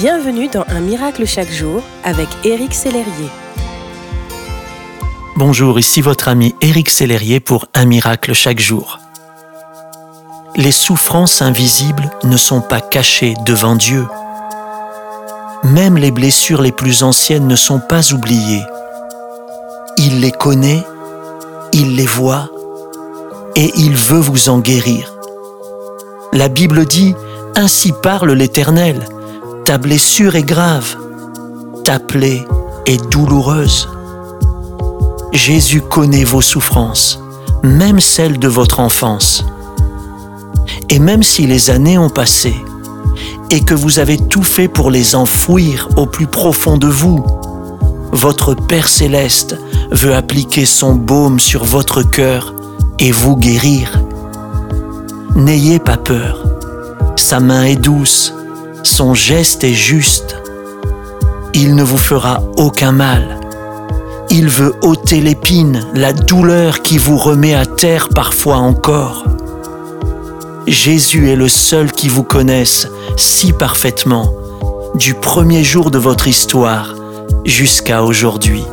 Bienvenue dans Un miracle chaque jour avec Éric Sellerier. Bonjour, ici votre ami Éric Sellerier pour Un miracle chaque jour. Les souffrances invisibles ne sont pas cachées devant Dieu. Même les blessures les plus anciennes ne sont pas oubliées. Il les connaît, il les voit et il veut vous en guérir. La Bible dit, Ainsi parle l'Éternel, ta blessure est grave, ta plaie est douloureuse. Jésus connaît vos souffrances, même celles de votre enfance. Et même si les années ont passé et que vous avez tout fait pour les enfouir au plus profond de vous, votre Père céleste veut appliquer son baume sur votre cœur et vous guérir. N'ayez pas peur. Sa main est douce, son geste est juste. Il ne vous fera aucun mal. Il veut ôter l'épine, la douleur qui vous remet à terre parfois encore. Jésus est le seul qui vous connaisse si parfaitement, du premier jour de votre histoire jusqu'à aujourd'hui.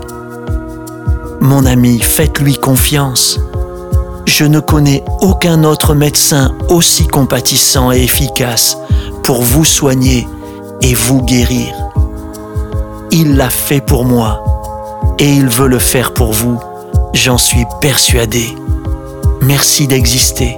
Mon ami, faites-lui confiance. Je ne connais aucun autre médecin aussi compatissant et efficace pour vous soigner et vous guérir. Il l'a fait pour moi et il veut le faire pour vous, j'en suis persuadé. Merci d'exister.